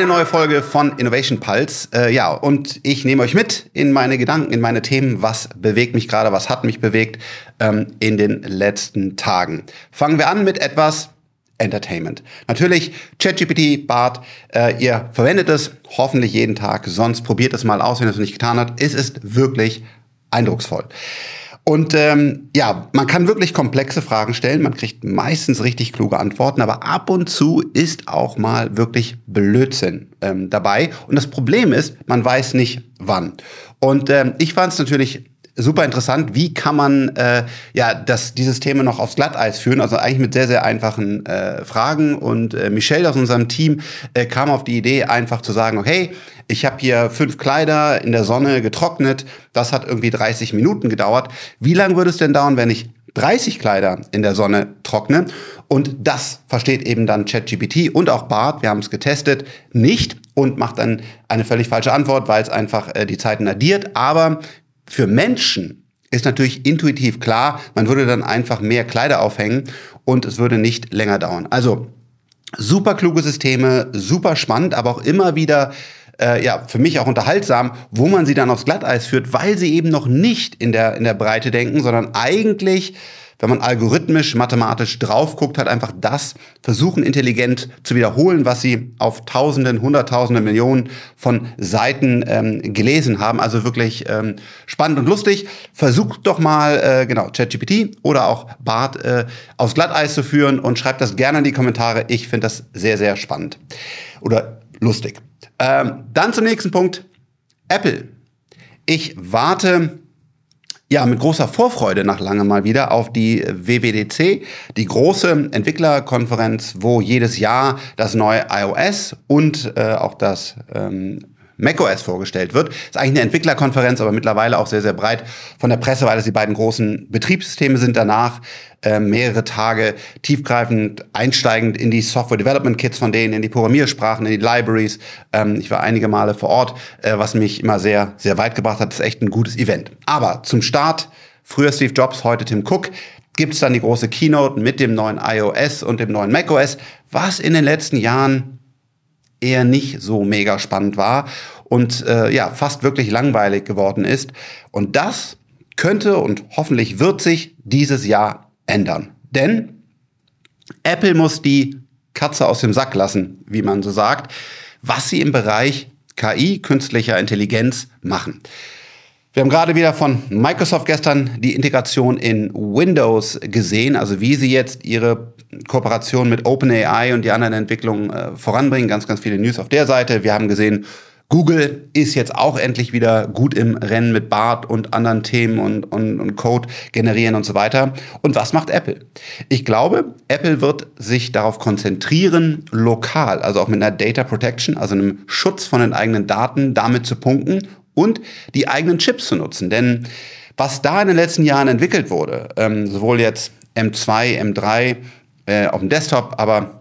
Eine neue Folge von Innovation Pulse. Äh, ja, und ich nehme euch mit in meine Gedanken, in meine Themen. Was bewegt mich gerade? Was hat mich bewegt ähm, in den letzten Tagen? Fangen wir an mit etwas Entertainment. Natürlich ChatGPT, Bart, äh, ihr verwendet es hoffentlich jeden Tag. Sonst probiert es mal aus, wenn ihr es noch nicht getan habt. Es ist wirklich eindrucksvoll. Und ähm, ja, man kann wirklich komplexe Fragen stellen, man kriegt meistens richtig kluge Antworten, aber ab und zu ist auch mal wirklich Blödsinn ähm, dabei. Und das Problem ist, man weiß nicht wann. Und ähm, ich fand es natürlich super interessant, wie kann man äh, ja das, dieses Thema noch aufs Glatteis führen, also eigentlich mit sehr, sehr einfachen äh, Fragen. Und äh, Michelle aus unserem Team äh, kam auf die Idee, einfach zu sagen, okay, ich habe hier fünf Kleider in der Sonne getrocknet, das hat irgendwie 30 Minuten gedauert. Wie lange würde es denn dauern, wenn ich 30 Kleider in der Sonne trockne? Und das versteht eben dann ChatGPT und auch Bart, wir haben es getestet, nicht und macht dann eine völlig falsche Antwort, weil es einfach äh, die Zeiten addiert. Aber für Menschen ist natürlich intuitiv klar, man würde dann einfach mehr Kleider aufhängen und es würde nicht länger dauern. Also super kluge Systeme, super spannend, aber auch immer wieder äh, ja, für mich auch unterhaltsam, wo man sie dann aufs Glatteis führt, weil sie eben noch nicht in der, in der Breite denken, sondern eigentlich wenn man algorithmisch, mathematisch drauf guckt, hat einfach das versuchen intelligent zu wiederholen, was sie auf Tausenden, Hunderttausende, Millionen von Seiten ähm, gelesen haben. Also wirklich ähm, spannend und lustig. Versucht doch mal, äh, genau, ChatGPT oder auch Bart äh, aufs Glatteis zu führen und schreibt das gerne in die Kommentare. Ich finde das sehr, sehr spannend oder lustig. Ähm, dann zum nächsten Punkt. Apple. Ich warte ja, mit großer Vorfreude nach lange mal wieder auf die WWDC, die große Entwicklerkonferenz, wo jedes Jahr das neue iOS und äh, auch das ähm, macOS vorgestellt wird. Ist eigentlich eine Entwicklerkonferenz, aber mittlerweile auch sehr, sehr breit von der Presse, weil es die beiden großen Betriebssysteme sind danach. Äh, mehrere Tage tiefgreifend einsteigend in die Software Development Kits von denen, in die Programmiersprachen, in die Libraries. Ähm, ich war einige Male vor Ort, äh, was mich immer sehr, sehr weit gebracht hat. Das ist echt ein gutes Event. Aber zum Start, früher Steve Jobs, heute Tim Cook, gibt es dann die große Keynote mit dem neuen iOS und dem neuen macOS, was in den letzten Jahren eher nicht so mega spannend war und äh, ja, fast wirklich langweilig geworden ist. Und das könnte und hoffentlich wird sich dieses Jahr ändern. Denn Apple muss die Katze aus dem Sack lassen, wie man so sagt, was sie im Bereich KI, künstlicher Intelligenz, machen. Wir haben gerade wieder von Microsoft gestern die Integration in Windows gesehen, also wie sie jetzt ihre Kooperation mit OpenAI und die anderen Entwicklungen äh, voranbringen. Ganz, ganz viele News auf der Seite. Wir haben gesehen, Google ist jetzt auch endlich wieder gut im Rennen mit BART und anderen Themen und, und, und, Code generieren und so weiter. Und was macht Apple? Ich glaube, Apple wird sich darauf konzentrieren, lokal, also auch mit einer Data Protection, also einem Schutz von den eigenen Daten, damit zu punkten und die eigenen Chips zu nutzen. Denn was da in den letzten Jahren entwickelt wurde, ähm, sowohl jetzt M2, M3 äh, auf dem Desktop, aber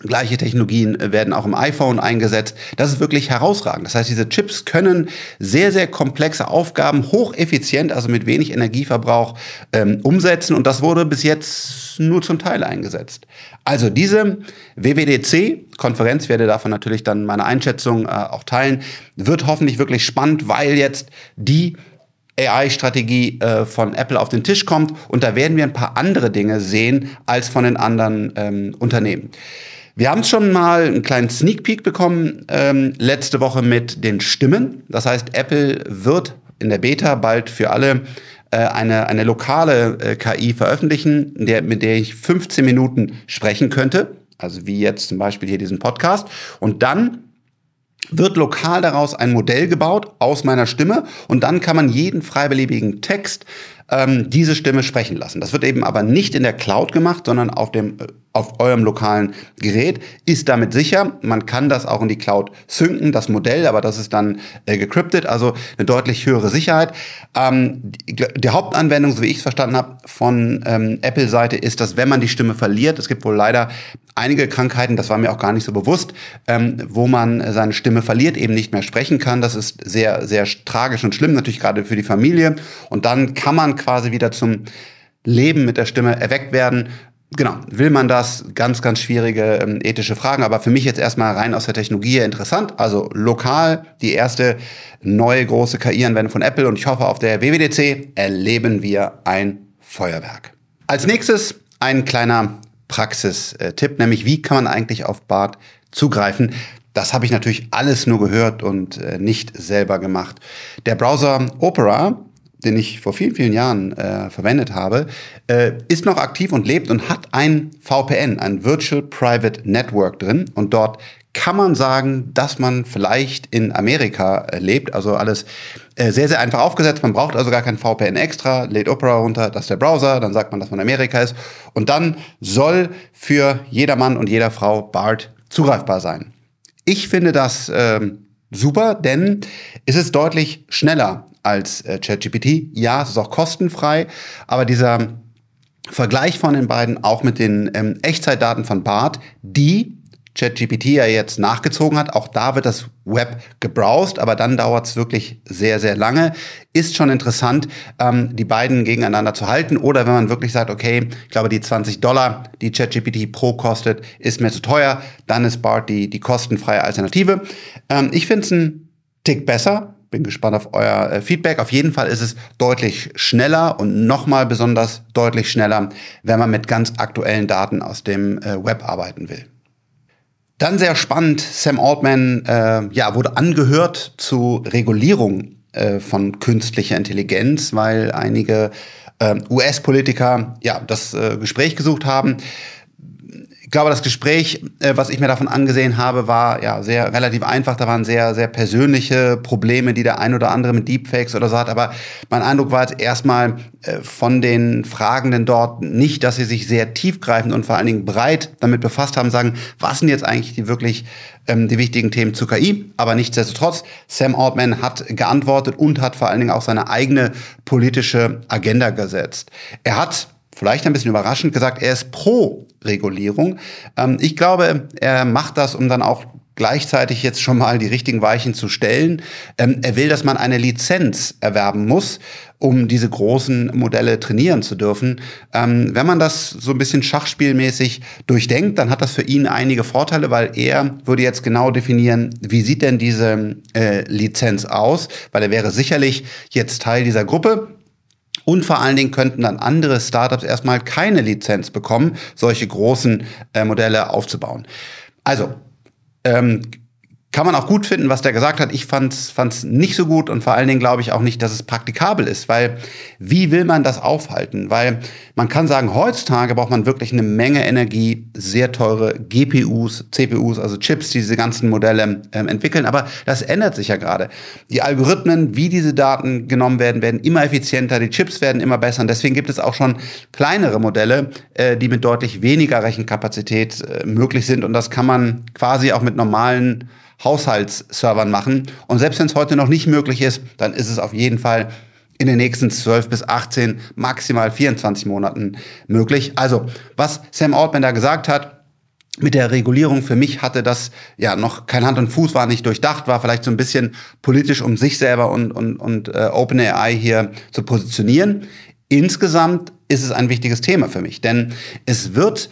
Gleiche Technologien äh, werden auch im iPhone eingesetzt. Das ist wirklich herausragend. Das heißt, diese Chips können sehr, sehr komplexe Aufgaben hocheffizient, also mit wenig Energieverbrauch, ähm, umsetzen. Und das wurde bis jetzt nur zum Teil eingesetzt. Also diese WWDC-Konferenz, werde davon natürlich dann meine Einschätzung äh, auch teilen, wird hoffentlich wirklich spannend, weil jetzt die AI-Strategie äh, von Apple auf den Tisch kommt. Und da werden wir ein paar andere Dinge sehen als von den anderen ähm, Unternehmen. Wir haben schon mal einen kleinen Sneak Peek bekommen ähm, letzte Woche mit den Stimmen. Das heißt, Apple wird in der Beta bald für alle äh, eine, eine lokale äh, KI veröffentlichen, der, mit der ich 15 Minuten sprechen könnte. Also wie jetzt zum Beispiel hier diesen Podcast. Und dann wird lokal daraus ein Modell gebaut aus meiner Stimme und dann kann man jeden freibeliebigen Text ähm, diese Stimme sprechen lassen. Das wird eben aber nicht in der Cloud gemacht, sondern auf dem äh, auf eurem lokalen Gerät, ist damit sicher. Man kann das auch in die Cloud synken, das Modell, aber das ist dann äh, gecryptet, also eine deutlich höhere Sicherheit. Ähm, die, die, Hauptanwendung, so wie ich es verstanden habe, von ähm, Apple-Seite ist, dass wenn man die Stimme verliert, es gibt wohl leider einige Krankheiten, das war mir auch gar nicht so bewusst, ähm, wo man seine Stimme verliert, eben nicht mehr sprechen kann. Das ist sehr, sehr tragisch und schlimm, natürlich gerade für die Familie. Und dann kann man quasi wieder zum Leben mit der Stimme erweckt werden genau, will man das? Ganz, ganz schwierige ähm, ethische Fragen, aber für mich jetzt erstmal rein aus der Technologie interessant. Also lokal die erste neue große KI-Anwendung von Apple und ich hoffe, auf der WWDC erleben wir ein Feuerwerk. Als nächstes ein kleiner Praxistipp, nämlich wie kann man eigentlich auf BART zugreifen? Das habe ich natürlich alles nur gehört und äh, nicht selber gemacht. Der Browser Opera den ich vor vielen, vielen Jahren äh, verwendet habe, äh, ist noch aktiv und lebt und hat ein VPN, ein Virtual Private Network drin. Und dort kann man sagen, dass man vielleicht in Amerika äh, lebt. Also alles äh, sehr, sehr einfach aufgesetzt. Man braucht also gar kein VPN extra, lädt Opera runter, das ist der Browser, dann sagt man, dass man in Amerika ist. Und dann soll für jeder Mann und jeder Frau BART zugreifbar sein. Ich finde das ähm, super, denn es ist deutlich schneller als äh, ChatGPT. Ja, es ist auch kostenfrei, aber dieser Vergleich von den beiden, auch mit den ähm, Echtzeitdaten von BART, die ChatGPT ja jetzt nachgezogen hat. Auch da wird das Web gebrowst, aber dann dauert es wirklich sehr, sehr lange. Ist schon interessant, ähm, die beiden gegeneinander zu halten. Oder wenn man wirklich sagt, okay, ich glaube, die 20 Dollar, die ChatGPT Pro kostet, ist mir zu teuer, dann ist BART die, die kostenfreie Alternative. Ähm, ich finde es ein Tick besser bin gespannt auf euer äh, Feedback. Auf jeden Fall ist es deutlich schneller und nochmal besonders deutlich schneller, wenn man mit ganz aktuellen Daten aus dem äh, Web arbeiten will. Dann sehr spannend, Sam Altman äh, ja, wurde angehört zu Regulierung äh, von künstlicher Intelligenz, weil einige US-Politiker ja, das Gespräch gesucht haben ich glaube, das Gespräch, äh, was ich mir davon angesehen habe, war ja sehr relativ einfach. Da waren sehr, sehr persönliche Probleme, die der ein oder andere mit Deepfakes oder so hat. Aber mein Eindruck war jetzt erstmal äh, von den Fragenden dort nicht, dass sie sich sehr tiefgreifend und vor allen Dingen breit damit befasst haben, sagen, was sind jetzt eigentlich die wirklich ähm, die wichtigen Themen zu KI. Aber nichtsdestotrotz, Sam Altman hat geantwortet und hat vor allen Dingen auch seine eigene politische Agenda gesetzt. Er hat vielleicht ein bisschen überraschend gesagt, er ist pro Regulierung. Ähm, ich glaube, er macht das, um dann auch gleichzeitig jetzt schon mal die richtigen Weichen zu stellen. Ähm, er will, dass man eine Lizenz erwerben muss, um diese großen Modelle trainieren zu dürfen. Ähm, wenn man das so ein bisschen schachspielmäßig durchdenkt, dann hat das für ihn einige Vorteile, weil er würde jetzt genau definieren, wie sieht denn diese äh, Lizenz aus, weil er wäre sicherlich jetzt Teil dieser Gruppe und vor allen Dingen könnten dann andere Startups erstmal keine Lizenz bekommen, solche großen äh, Modelle aufzubauen. Also, ähm, kann man auch gut finden, was der gesagt hat. Ich fand's fand's nicht so gut und vor allen Dingen glaube ich auch nicht, dass es praktikabel ist, weil wie will man das aufhalten? Weil man kann sagen, heutzutage braucht man wirklich eine Menge Energie, sehr teure GPUs, CPUs, also Chips, die diese ganzen Modelle ähm, entwickeln. Aber das ändert sich ja gerade. Die Algorithmen, wie diese Daten genommen werden, werden immer effizienter, die Chips werden immer besser. Und deswegen gibt es auch schon kleinere Modelle, äh, die mit deutlich weniger Rechenkapazität äh, möglich sind. Und das kann man quasi auch mit normalen Haushaltsservern machen. Und selbst wenn es heute noch nicht möglich ist, dann ist es auf jeden Fall in den nächsten 12 bis 18, maximal 24 Monaten möglich. Also, was Sam Altman da gesagt hat, mit der Regulierung für mich hatte das ja noch kein Hand und Fuß, war nicht durchdacht, war vielleicht so ein bisschen politisch, um sich selber und, und, und äh, OpenAI hier zu positionieren. Insgesamt ist es ein wichtiges Thema für mich, denn es wird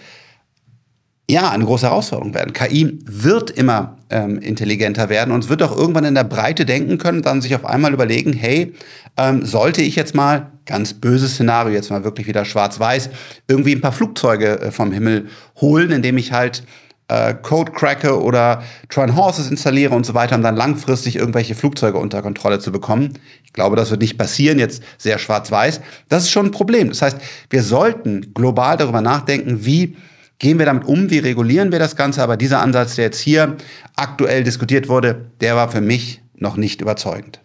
ja, eine große Herausforderung werden. KI wird immer ähm, intelligenter werden und wird auch irgendwann in der Breite denken können, dann sich auf einmal überlegen, hey, ähm, sollte ich jetzt mal, ganz böses Szenario, jetzt mal wirklich wieder schwarz-weiß, irgendwie ein paar Flugzeuge äh, vom Himmel holen, indem ich halt äh, Code cracke oder Tron Horses installiere und so weiter, um dann langfristig irgendwelche Flugzeuge unter Kontrolle zu bekommen. Ich glaube, das wird nicht passieren, jetzt sehr schwarz-weiß. Das ist schon ein Problem. Das heißt, wir sollten global darüber nachdenken, wie gehen wir damit um, wie regulieren wir das Ganze. Aber dieser Ansatz, der jetzt hier aktuell diskutiert wurde, der war für mich noch nicht überzeugend.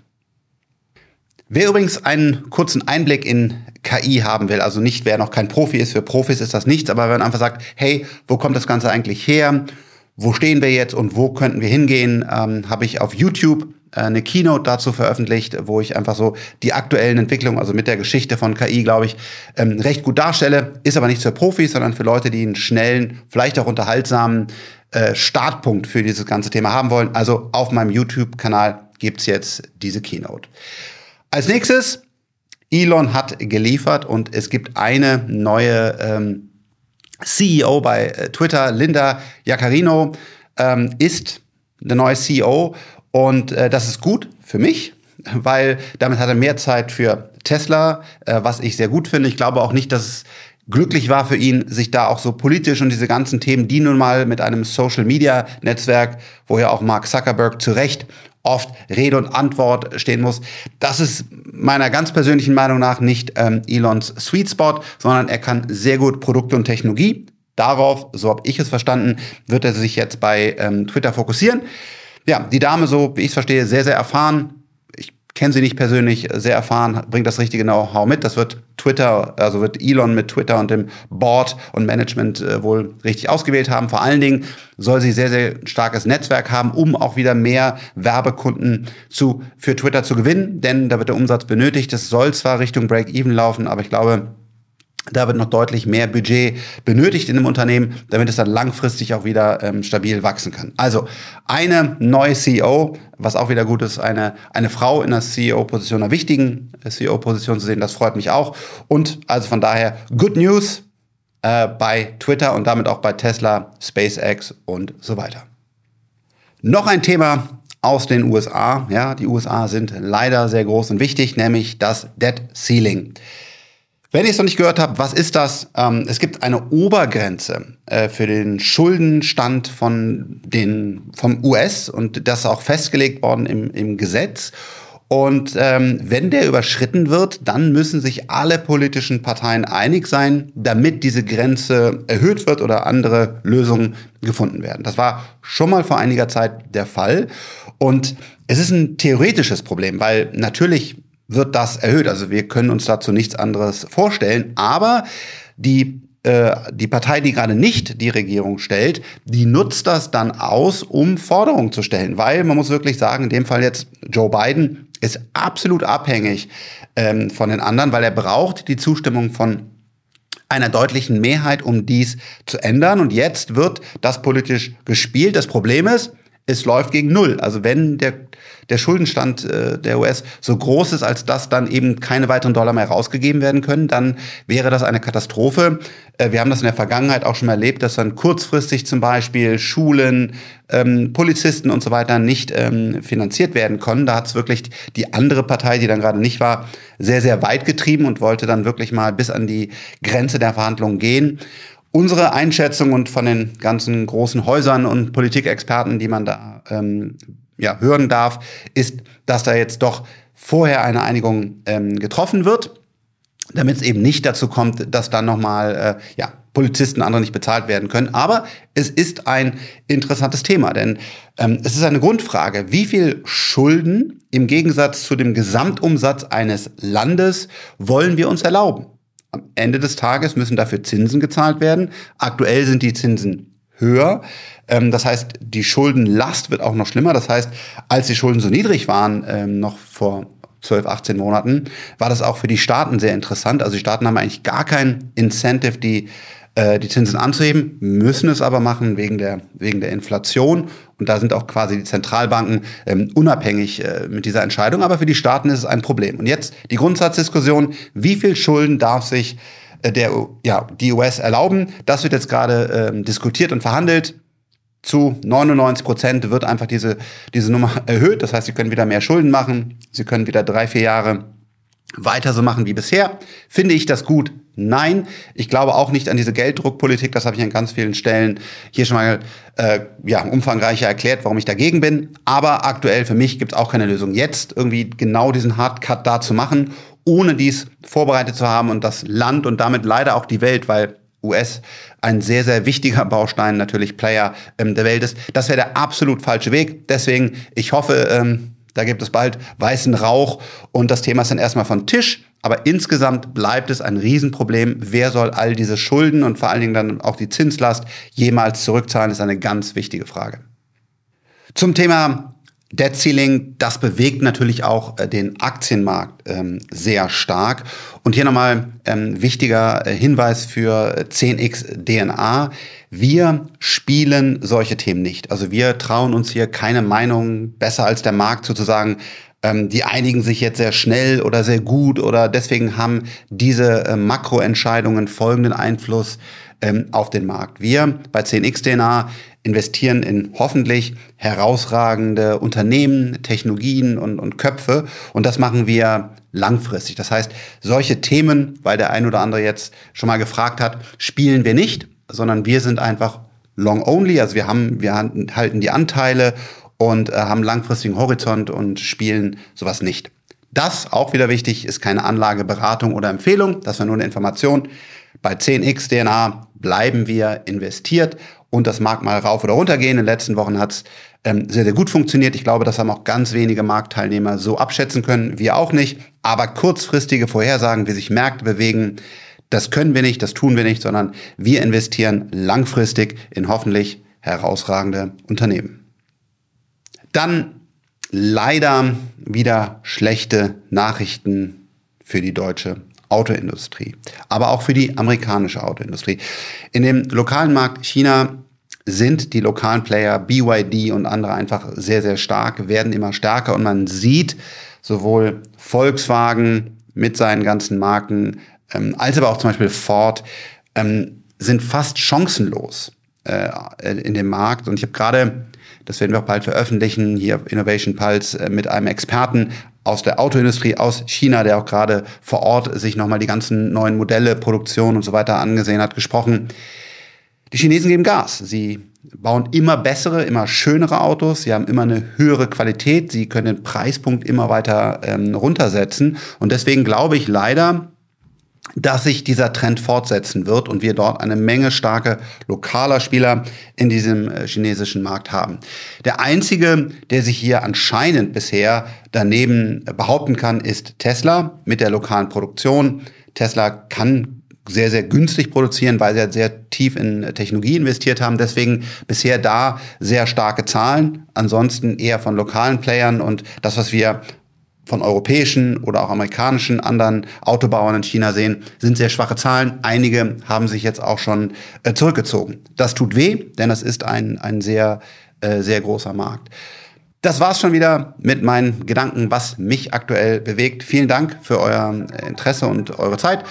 Wer übrigens einen kurzen Einblick in KI haben will, also nicht wer noch kein Profi ist, für Profis ist das nichts, aber wenn man einfach sagt, hey, wo kommt das Ganze eigentlich her? Wo stehen wir jetzt und wo könnten wir hingehen? Ähm, Habe ich auf YouTube eine Keynote dazu veröffentlicht, wo ich einfach so die aktuellen Entwicklungen, also mit der Geschichte von KI, glaube ich, ähm, recht gut darstelle. Ist aber nicht für Profis, sondern für Leute, die einen schnellen, vielleicht auch unterhaltsamen äh, Startpunkt für dieses ganze Thema haben wollen. Also auf meinem YouTube-Kanal gibt's jetzt diese Keynote. Als nächstes, Elon hat geliefert und es gibt eine neue ähm, CEO bei äh, Twitter, Linda Jaccarino, ähm, ist der neue CEO und äh, das ist gut für mich, weil damit hat er mehr Zeit für Tesla, äh, was ich sehr gut finde. Ich glaube auch nicht, dass es glücklich war für ihn, sich da auch so politisch und diese ganzen Themen, die nun mal mit einem Social-Media-Netzwerk, wo ja auch Mark Zuckerberg zu Recht oft Rede und Antwort stehen muss. Das ist meiner ganz persönlichen Meinung nach nicht ähm, Elons Sweet Spot, sondern er kann sehr gut Produkte und Technologie. Darauf, so habe ich es verstanden, wird er sich jetzt bei ähm, Twitter fokussieren. Ja, die Dame, so wie ich es verstehe, sehr, sehr erfahren, kenne sie nicht persönlich, sehr erfahren, bringt das richtige Know-how mit. Das wird Twitter, also wird Elon mit Twitter und dem Board und Management äh, wohl richtig ausgewählt haben. Vor allen Dingen soll sie sehr, sehr starkes Netzwerk haben, um auch wieder mehr Werbekunden zu, für Twitter zu gewinnen, denn da wird der Umsatz benötigt. Das soll zwar Richtung Break-Even laufen, aber ich glaube, da wird noch deutlich mehr Budget benötigt in dem Unternehmen, damit es dann langfristig auch wieder ähm, stabil wachsen kann. Also eine neue CEO, was auch wieder gut ist, eine, eine Frau in der CEO-Position, einer wichtigen äh, CEO-Position zu sehen, das freut mich auch. Und also von daher Good News äh, bei Twitter und damit auch bei Tesla, SpaceX und so weiter. Noch ein Thema aus den USA. Ja, die USA sind leider sehr groß und wichtig, nämlich das Debt Ceiling. Wenn ihr es noch nicht gehört habt, was ist das? Ähm, es gibt eine Obergrenze äh, für den Schuldenstand von den, vom US und das ist auch festgelegt worden im, im Gesetz. Und ähm, wenn der überschritten wird, dann müssen sich alle politischen Parteien einig sein, damit diese Grenze erhöht wird oder andere Lösungen gefunden werden. Das war schon mal vor einiger Zeit der Fall. Und es ist ein theoretisches Problem, weil natürlich wird das erhöht. Also wir können uns dazu nichts anderes vorstellen. Aber die äh, die Partei, die gerade nicht die Regierung stellt, die nutzt das dann aus, um Forderungen zu stellen. Weil man muss wirklich sagen, in dem Fall jetzt Joe Biden ist absolut abhängig ähm, von den anderen, weil er braucht die Zustimmung von einer deutlichen Mehrheit, um dies zu ändern. Und jetzt wird das politisch gespielt. Das Problem ist, es läuft gegen Null. Also wenn der, der Schuldenstand äh, der US so groß ist, als dass dann eben keine weiteren Dollar mehr rausgegeben werden können, dann wäre das eine Katastrophe. Äh, wir haben das in der Vergangenheit auch schon mal erlebt, dass dann kurzfristig zum Beispiel Schulen, ähm, Polizisten und so weiter nicht ähm, finanziert werden können. Da hat es wirklich die andere Partei, die dann gerade nicht war, sehr, sehr weit getrieben und wollte dann wirklich mal bis an die Grenze der Verhandlungen gehen. Unsere Einschätzung und von den ganzen großen Häusern und Politikexperten, die man da ähm, ja, hören darf, ist, dass da jetzt doch vorher eine Einigung ähm, getroffen wird, damit es eben nicht dazu kommt, dass dann nochmal äh, ja, Polizisten andere nicht bezahlt werden können. Aber es ist ein interessantes Thema, denn ähm, es ist eine Grundfrage, wie viel Schulden im Gegensatz zu dem Gesamtumsatz eines Landes wollen wir uns erlauben? Am Ende des Tages müssen dafür Zinsen gezahlt werden. Aktuell sind die Zinsen höher. Ähm, das heißt, die Schuldenlast wird auch noch schlimmer. Das heißt, als die Schulden so niedrig waren, ähm, noch vor 12, 18 Monaten, war das auch für die Staaten sehr interessant. Also die Staaten haben eigentlich gar kein Incentive, die die Zinsen anzuheben, müssen es aber machen wegen der, wegen der Inflation. Und da sind auch quasi die Zentralbanken ähm, unabhängig äh, mit dieser Entscheidung. Aber für die Staaten ist es ein Problem. Und jetzt die Grundsatzdiskussion, wie viel Schulden darf sich äh, der, ja, die US erlauben? Das wird jetzt gerade ähm, diskutiert und verhandelt. Zu 99 Prozent wird einfach diese, diese Nummer erhöht. Das heißt, sie können wieder mehr Schulden machen. Sie können wieder drei, vier Jahre weiter so machen wie bisher. Finde ich das gut? Nein. Ich glaube auch nicht an diese Gelddruckpolitik. Das habe ich an ganz vielen Stellen hier schon mal äh, ja, umfangreicher erklärt, warum ich dagegen bin. Aber aktuell für mich gibt es auch keine Lösung. Jetzt irgendwie genau diesen Hardcut da zu machen, ohne dies vorbereitet zu haben und das Land und damit leider auch die Welt, weil US ein sehr, sehr wichtiger Baustein, natürlich Player ähm, der Welt ist. Das wäre der absolut falsche Weg. Deswegen, ich hoffe, ähm, da gibt es bald weißen Rauch und das Thema ist dann erstmal von Tisch. Aber insgesamt bleibt es ein Riesenproblem. Wer soll all diese Schulden und vor allen Dingen dann auch die Zinslast jemals zurückzahlen, ist eine ganz wichtige Frage. Zum Thema Debt Ceiling, das bewegt natürlich auch äh, den Aktienmarkt ähm, sehr stark. Und hier nochmal ähm, wichtiger äh, Hinweis für 10x DNA. Wir spielen solche Themen nicht. Also wir trauen uns hier keine Meinung besser als der Markt sozusagen ähm, die einigen sich jetzt sehr schnell oder sehr gut oder deswegen haben diese äh, Makroentscheidungen folgenden Einfluss ähm, auf den Markt. Wir bei 10x DNA investieren in hoffentlich herausragende Unternehmen, Technologien und, und Köpfe und das machen wir langfristig. Das heißt, solche Themen, weil der ein oder andere jetzt schon mal gefragt hat, spielen wir nicht, sondern wir sind einfach long only, also wir haben, wir halten die Anteile und äh, haben langfristigen Horizont und spielen sowas nicht. Das, auch wieder wichtig, ist keine Anlageberatung oder Empfehlung, das war nur eine Information. Bei 10x DNA bleiben wir investiert und das mag mal rauf oder runter gehen. In den letzten Wochen hat es ähm, sehr, sehr gut funktioniert. Ich glaube, das haben auch ganz wenige Marktteilnehmer so abschätzen können, wir auch nicht. Aber kurzfristige Vorhersagen, wie sich Märkte bewegen, das können wir nicht, das tun wir nicht, sondern wir investieren langfristig in hoffentlich herausragende Unternehmen. Dann leider wieder schlechte Nachrichten für die deutsche Autoindustrie, aber auch für die amerikanische Autoindustrie. In dem lokalen Markt China sind die lokalen Player BYD und andere einfach sehr, sehr stark, werden immer stärker und man sieht sowohl Volkswagen mit seinen ganzen Marken, ähm, als aber auch zum Beispiel Ford, ähm, sind fast chancenlos äh, in dem Markt. Und ich habe gerade, das werden wir auch bald veröffentlichen, hier Innovation Pulse äh, mit einem Experten aus der Autoindustrie aus China, der auch gerade vor Ort sich nochmal die ganzen neuen Modelle, Produktion und so weiter angesehen hat, gesprochen. Die Chinesen geben Gas. Sie bauen immer bessere, immer schönere Autos. Sie haben immer eine höhere Qualität. Sie können den Preispunkt immer weiter ähm, runtersetzen. Und deswegen glaube ich leider, dass sich dieser Trend fortsetzen wird und wir dort eine Menge starke lokaler Spieler in diesem äh, chinesischen Markt haben. Der einzige, der sich hier anscheinend bisher daneben behaupten kann, ist Tesla mit der lokalen Produktion. Tesla kann sehr, sehr günstig produzieren, weil sie halt sehr tief in Technologie investiert haben. Deswegen bisher da sehr starke Zahlen. Ansonsten eher von lokalen Playern und das, was wir von europäischen oder auch amerikanischen anderen Autobauern in China sehen, sind sehr schwache Zahlen. Einige haben sich jetzt auch schon äh, zurückgezogen. Das tut weh, denn das ist ein, ein sehr, äh, sehr großer Markt. Das war's schon wieder mit meinen Gedanken, was mich aktuell bewegt. Vielen Dank für euer Interesse und eure Zeit.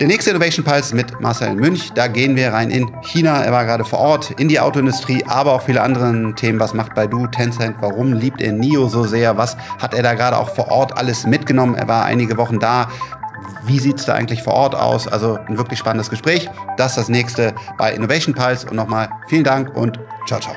Der nächste Innovation Pulse mit Marcel Münch, da gehen wir rein in China. Er war gerade vor Ort, in die Autoindustrie, aber auch viele andere Themen. Was macht Baidu, Tencent? Warum liebt er NIO so sehr? Was hat er da gerade auch vor Ort alles mitgenommen? Er war einige Wochen da. Wie sieht es da eigentlich vor Ort aus? Also ein wirklich spannendes Gespräch. Das ist das nächste bei Innovation Pulse. Und nochmal vielen Dank und ciao, ciao.